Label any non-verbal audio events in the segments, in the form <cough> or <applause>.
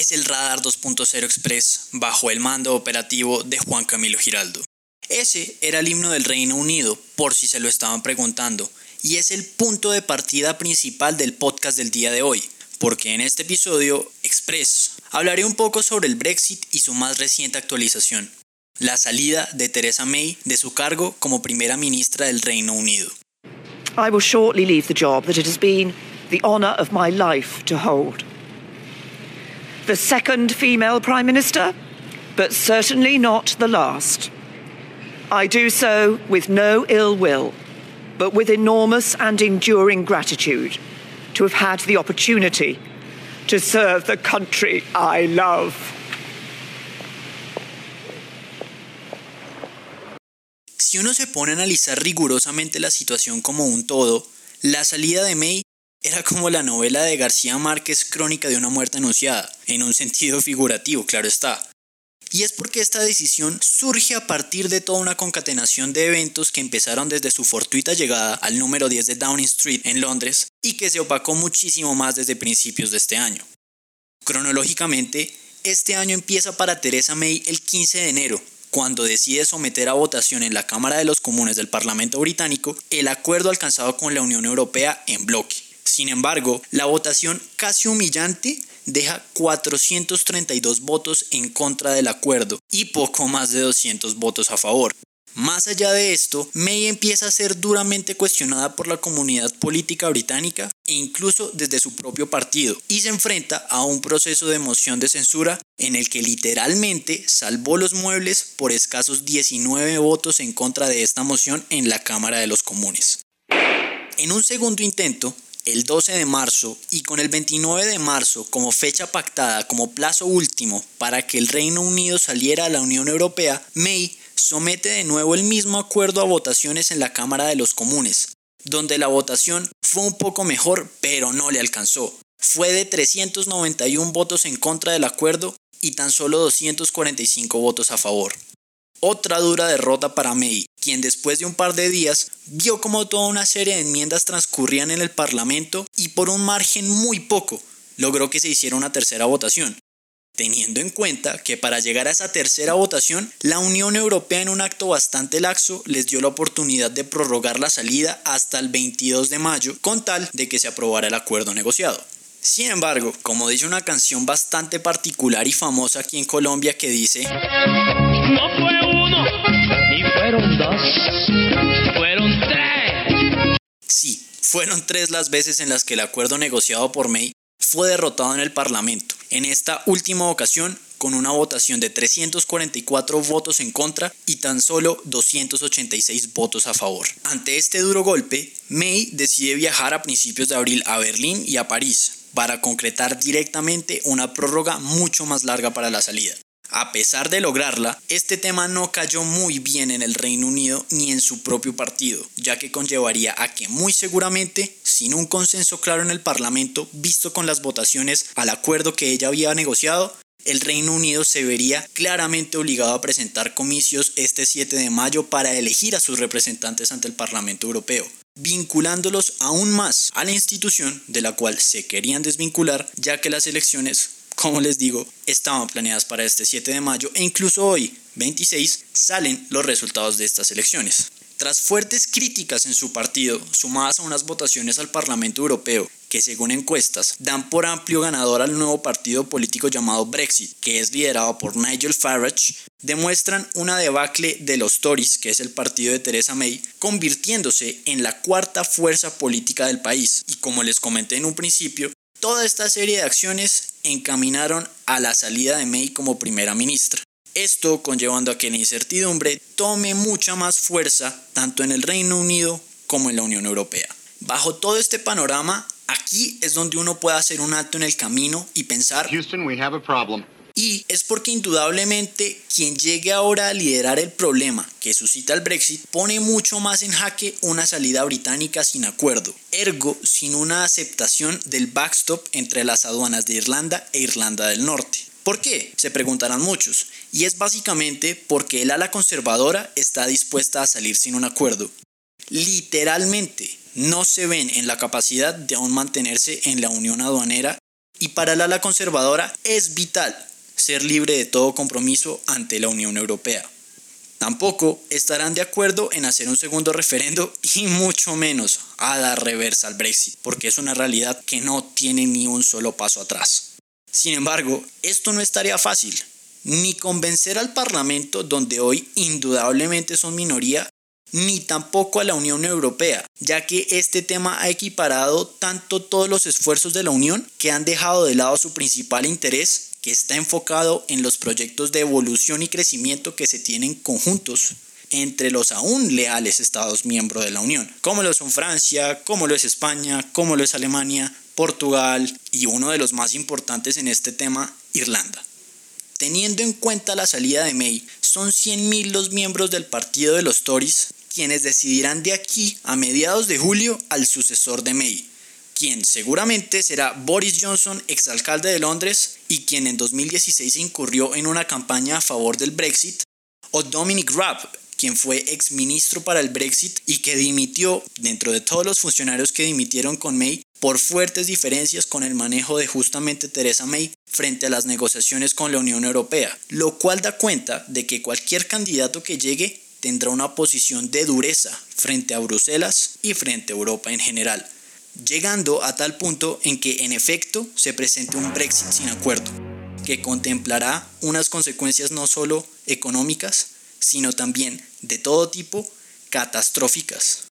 es el Radar 2.0 Express bajo el mando operativo de Juan Camilo Giraldo. Ese era el himno del Reino Unido, por si se lo estaban preguntando, y es el punto de partida principal del podcast del día de hoy, porque en este episodio Express hablaré un poco sobre el Brexit y su más reciente actualización, la salida de Theresa May de su cargo como primera ministra del Reino Unido. I will shortly leave the job that it has been the honour of my life to hold. The second female Prime Minister, but certainly not the last. I do so with no ill will, but with enormous and enduring gratitude to have had the opportunity to serve the country I love. Si uno se pone a analizar rigurosamente la situación como un todo, la salida de May era como la novela de García Márquez Crónica de una muerte anunciada, en un sentido figurativo, claro está. Y es porque esta decisión surge a partir de toda una concatenación de eventos que empezaron desde su fortuita llegada al número 10 de Downing Street en Londres y que se opacó muchísimo más desde principios de este año. Cronológicamente, este año empieza para Theresa May el 15 de enero, cuando decide someter a votación en la Cámara de los Comunes del Parlamento británico el acuerdo alcanzado con la Unión Europea en bloque. Sin embargo, la votación casi humillante deja 432 votos en contra del acuerdo y poco más de 200 votos a favor. Más allá de esto, May empieza a ser duramente cuestionada por la comunidad política británica e incluso desde su propio partido, y se enfrenta a un proceso de moción de censura en el que literalmente salvó los muebles por escasos 19 votos en contra de esta moción en la Cámara de los Comunes. En un segundo intento, el 12 de marzo y con el 29 de marzo como fecha pactada como plazo último para que el Reino Unido saliera a la Unión Europea, May somete de nuevo el mismo acuerdo a votaciones en la Cámara de los Comunes, donde la votación fue un poco mejor pero no le alcanzó. Fue de 391 votos en contra del acuerdo y tan solo 245 votos a favor. Otra dura derrota para May, quien después de un par de días vio como toda una serie de enmiendas transcurrían en el Parlamento y por un margen muy poco logró que se hiciera una tercera votación, teniendo en cuenta que para llegar a esa tercera votación, la Unión Europea en un acto bastante laxo les dio la oportunidad de prorrogar la salida hasta el 22 de mayo con tal de que se aprobara el acuerdo negociado. Sin embargo, como dice una canción bastante particular y famosa aquí en Colombia que dice Sí, fueron tres las veces en las que el acuerdo negociado por May fue derrotado en el Parlamento. En esta última ocasión, con una votación de 344 votos en contra y tan solo 286 votos a favor. Ante este duro golpe, May decide viajar a principios de abril a Berlín y a París para concretar directamente una prórroga mucho más larga para la salida. A pesar de lograrla, este tema no cayó muy bien en el Reino Unido ni en su propio partido, ya que conllevaría a que muy seguramente, sin un consenso claro en el Parlamento, visto con las votaciones al acuerdo que ella había negociado, el Reino Unido se vería claramente obligado a presentar comicios este 7 de mayo para elegir a sus representantes ante el Parlamento Europeo, vinculándolos aún más a la institución de la cual se querían desvincular, ya que las elecciones como les digo, estaban planeadas para este 7 de mayo e incluso hoy, 26, salen los resultados de estas elecciones. Tras fuertes críticas en su partido, sumadas a unas votaciones al Parlamento Europeo, que según encuestas dan por amplio ganador al nuevo partido político llamado Brexit, que es liderado por Nigel Farage, demuestran una debacle de los Tories, que es el partido de Theresa May, convirtiéndose en la cuarta fuerza política del país. Y como les comenté en un principio, Toda esta serie de acciones encaminaron a la salida de May como primera ministra. Esto conllevando a que la incertidumbre tome mucha más fuerza tanto en el Reino Unido como en la Unión Europea. Bajo todo este panorama, aquí es donde uno puede hacer un alto en el camino y pensar Houston, we have a problem. Y es porque indudablemente quien llegue ahora a liderar el problema que suscita el Brexit pone mucho más en jaque una salida británica sin acuerdo, ergo sin una aceptación del backstop entre las aduanas de Irlanda e Irlanda del Norte. ¿Por qué? Se preguntarán muchos. Y es básicamente porque el ala conservadora está dispuesta a salir sin un acuerdo. Literalmente, no se ven en la capacidad de aún mantenerse en la unión aduanera Y para la ala conservadora es vital ser libre de todo compromiso ante la Unión Europea. Tampoco estarán de acuerdo en hacer un segundo referendo y mucho menos a dar reversa al Brexit, porque es una realidad que no tiene ni un solo paso atrás. Sin embargo, esto no estaría fácil, ni convencer al Parlamento, donde hoy indudablemente son minoría, ni tampoco a la Unión Europea, ya que este tema ha equiparado tanto todos los esfuerzos de la Unión que han dejado de lado su principal interés, que está enfocado en los proyectos de evolución y crecimiento que se tienen conjuntos entre los aún leales Estados miembros de la Unión, como lo son Francia, como lo es España, como lo es Alemania, Portugal y uno de los más importantes en este tema, Irlanda. Teniendo en cuenta la salida de May, son 100.000 los miembros del partido de los Tories quienes decidirán de aquí a mediados de julio al sucesor de May, quien seguramente será Boris Johnson, exalcalde de Londres y quien en 2016 incurrió en una campaña a favor del Brexit, o Dominic Raab, quien fue exministro para el Brexit y que dimitió dentro de todos los funcionarios que dimitieron con May por fuertes diferencias con el manejo de justamente Theresa May frente a las negociaciones con la Unión Europea, lo cual da cuenta de que cualquier candidato que llegue tendrá una posición de dureza frente a Bruselas y frente a Europa en general, llegando a tal punto en que en efecto se presente un Brexit sin acuerdo, que contemplará unas consecuencias no solo económicas, sino también de todo tipo catastróficas.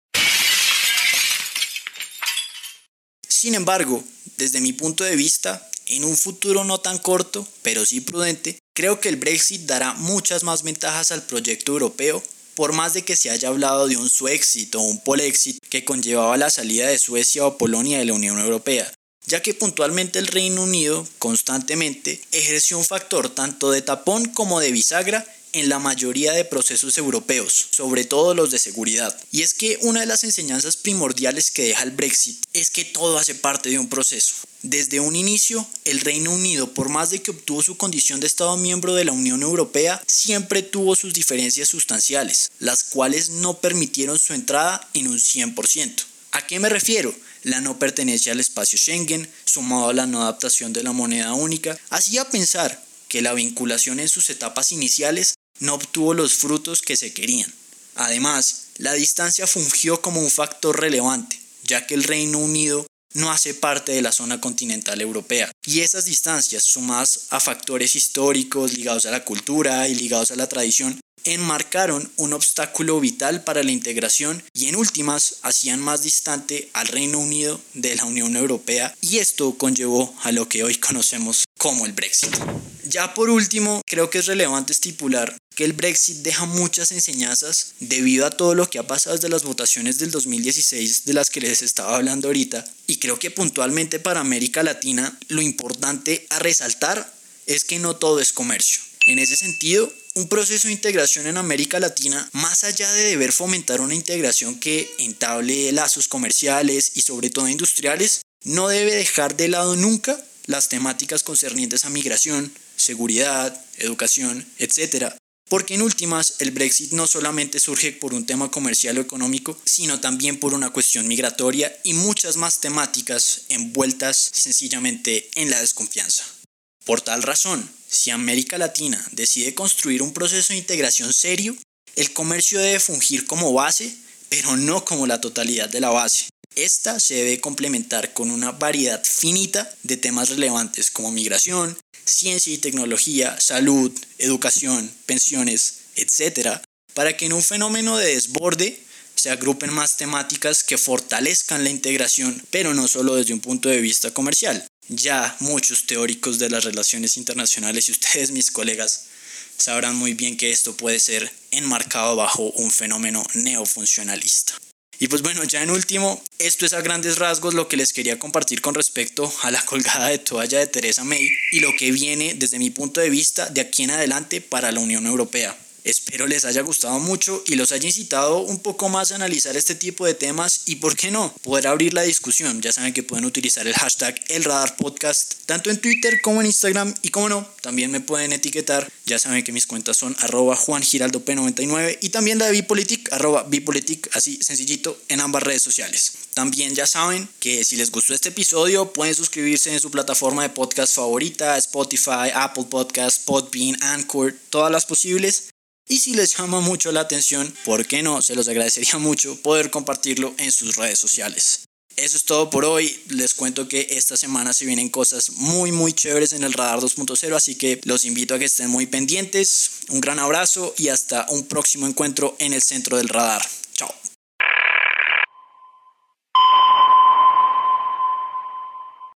Sin embargo, desde mi punto de vista, en un futuro no tan corto, pero sí prudente, creo que el Brexit dará muchas más ventajas al proyecto europeo por más de que se haya hablado de un Suexit o un Polexit que conllevaba la salida de Suecia o Polonia de la Unión Europea, ya que puntualmente el Reino Unido constantemente ejerció un factor tanto de tapón como de bisagra en la mayoría de procesos europeos, sobre todo los de seguridad. Y es que una de las enseñanzas primordiales que deja el Brexit es que todo hace parte de un proceso. Desde un inicio, el Reino Unido, por más de que obtuvo su condición de Estado miembro de la Unión Europea, siempre tuvo sus diferencias sustanciales, las cuales no permitieron su entrada en un 100%. ¿A qué me refiero? La no pertenencia al espacio Schengen, sumado a la no adaptación de la moneda única, hacía pensar que la vinculación en sus etapas iniciales no obtuvo los frutos que se querían. Además, la distancia fungió como un factor relevante, ya que el Reino Unido no hace parte de la zona continental europea. Y esas distancias, sumadas a factores históricos ligados a la cultura y ligados a la tradición, enmarcaron un obstáculo vital para la integración y en últimas hacían más distante al Reino Unido de la Unión Europea y esto conllevó a lo que hoy conocemos como el Brexit. Ya por último, creo que es relevante estipular que el Brexit deja muchas enseñanzas debido a todo lo que ha pasado desde las votaciones del 2016 de las que les estaba hablando ahorita y creo que puntualmente para América Latina lo importante a resaltar es que no todo es comercio. En ese sentido, un proceso de integración en América Latina, más allá de deber fomentar una integración que entable lazos comerciales y sobre todo industriales, no debe dejar de lado nunca las temáticas concernientes a migración, seguridad, educación, etc. Porque en últimas el Brexit no solamente surge por un tema comercial o económico, sino también por una cuestión migratoria y muchas más temáticas envueltas sencillamente en la desconfianza. Por tal razón, si América Latina decide construir un proceso de integración serio, el comercio debe fungir como base, pero no como la totalidad de la base. Esta se debe complementar con una variedad finita de temas relevantes como migración, ciencia y tecnología, salud, educación, pensiones, etc., para que en un fenómeno de desborde se agrupen más temáticas que fortalezcan la integración, pero no solo desde un punto de vista comercial. Ya muchos teóricos de las relaciones internacionales y ustedes mis colegas sabrán muy bien que esto puede ser enmarcado bajo un fenómeno neofuncionalista. Y pues bueno, ya en último, esto es a grandes rasgos lo que les quería compartir con respecto a la <laughs> colgada de toalla de Teresa May y lo que viene desde mi punto de vista de aquí en adelante para la Unión Europea. Espero les haya gustado mucho y los haya incitado un poco más a analizar este tipo de temas y, ¿por qué no?, poder abrir la discusión. Ya saben que pueden utilizar el hashtag El Radar Podcast tanto en Twitter como en Instagram y, como no, también me pueden etiquetar. Ya saben que mis cuentas son arroba juangiraldop99 y también la de Bipolitic, arroba Bipolitic, así sencillito, en ambas redes sociales. También ya saben que si les gustó este episodio pueden suscribirse en su plataforma de podcast favorita, Spotify, Apple Podcast, Podbean, Anchor, todas las posibles. Y si les llama mucho la atención, ¿por qué no? Se los agradecería mucho poder compartirlo en sus redes sociales. Eso es todo por hoy. Les cuento que esta semana se vienen cosas muy muy chéveres en el Radar 2.0, así que los invito a que estén muy pendientes. Un gran abrazo y hasta un próximo encuentro en el centro del radar.